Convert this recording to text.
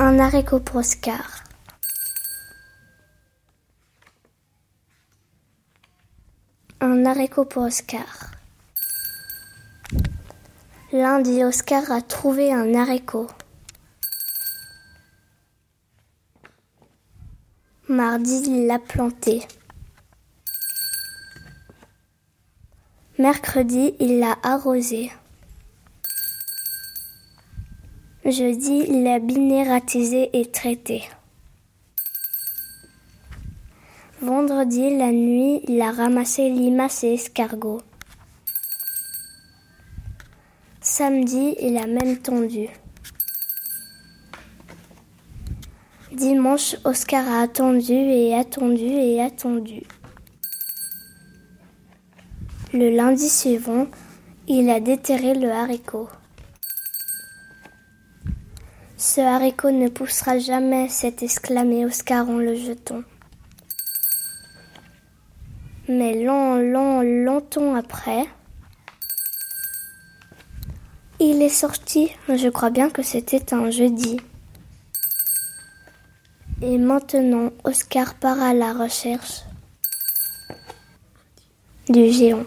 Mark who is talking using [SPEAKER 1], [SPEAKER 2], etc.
[SPEAKER 1] Un haricot pour Oscar. Un haricot pour Oscar. Lundi, Oscar a trouvé un haricot. Mardi, il l'a planté. Mercredi, il l'a arrosé. Jeudi, l'a minéralisé et traité. Vendredi, la nuit, il a ramassé limaces et escargots. Samedi, il a même tendu. Dimanche, Oscar a attendu et attendu et attendu. Le lundi suivant, il a déterré le haricot. Ce haricot ne poussera jamais, s'est exclamé Oscar en le jetant. Mais lent, lent, longtemps après, il est sorti. Je crois bien que c'était un jeudi. Et maintenant, Oscar part à la recherche du géant.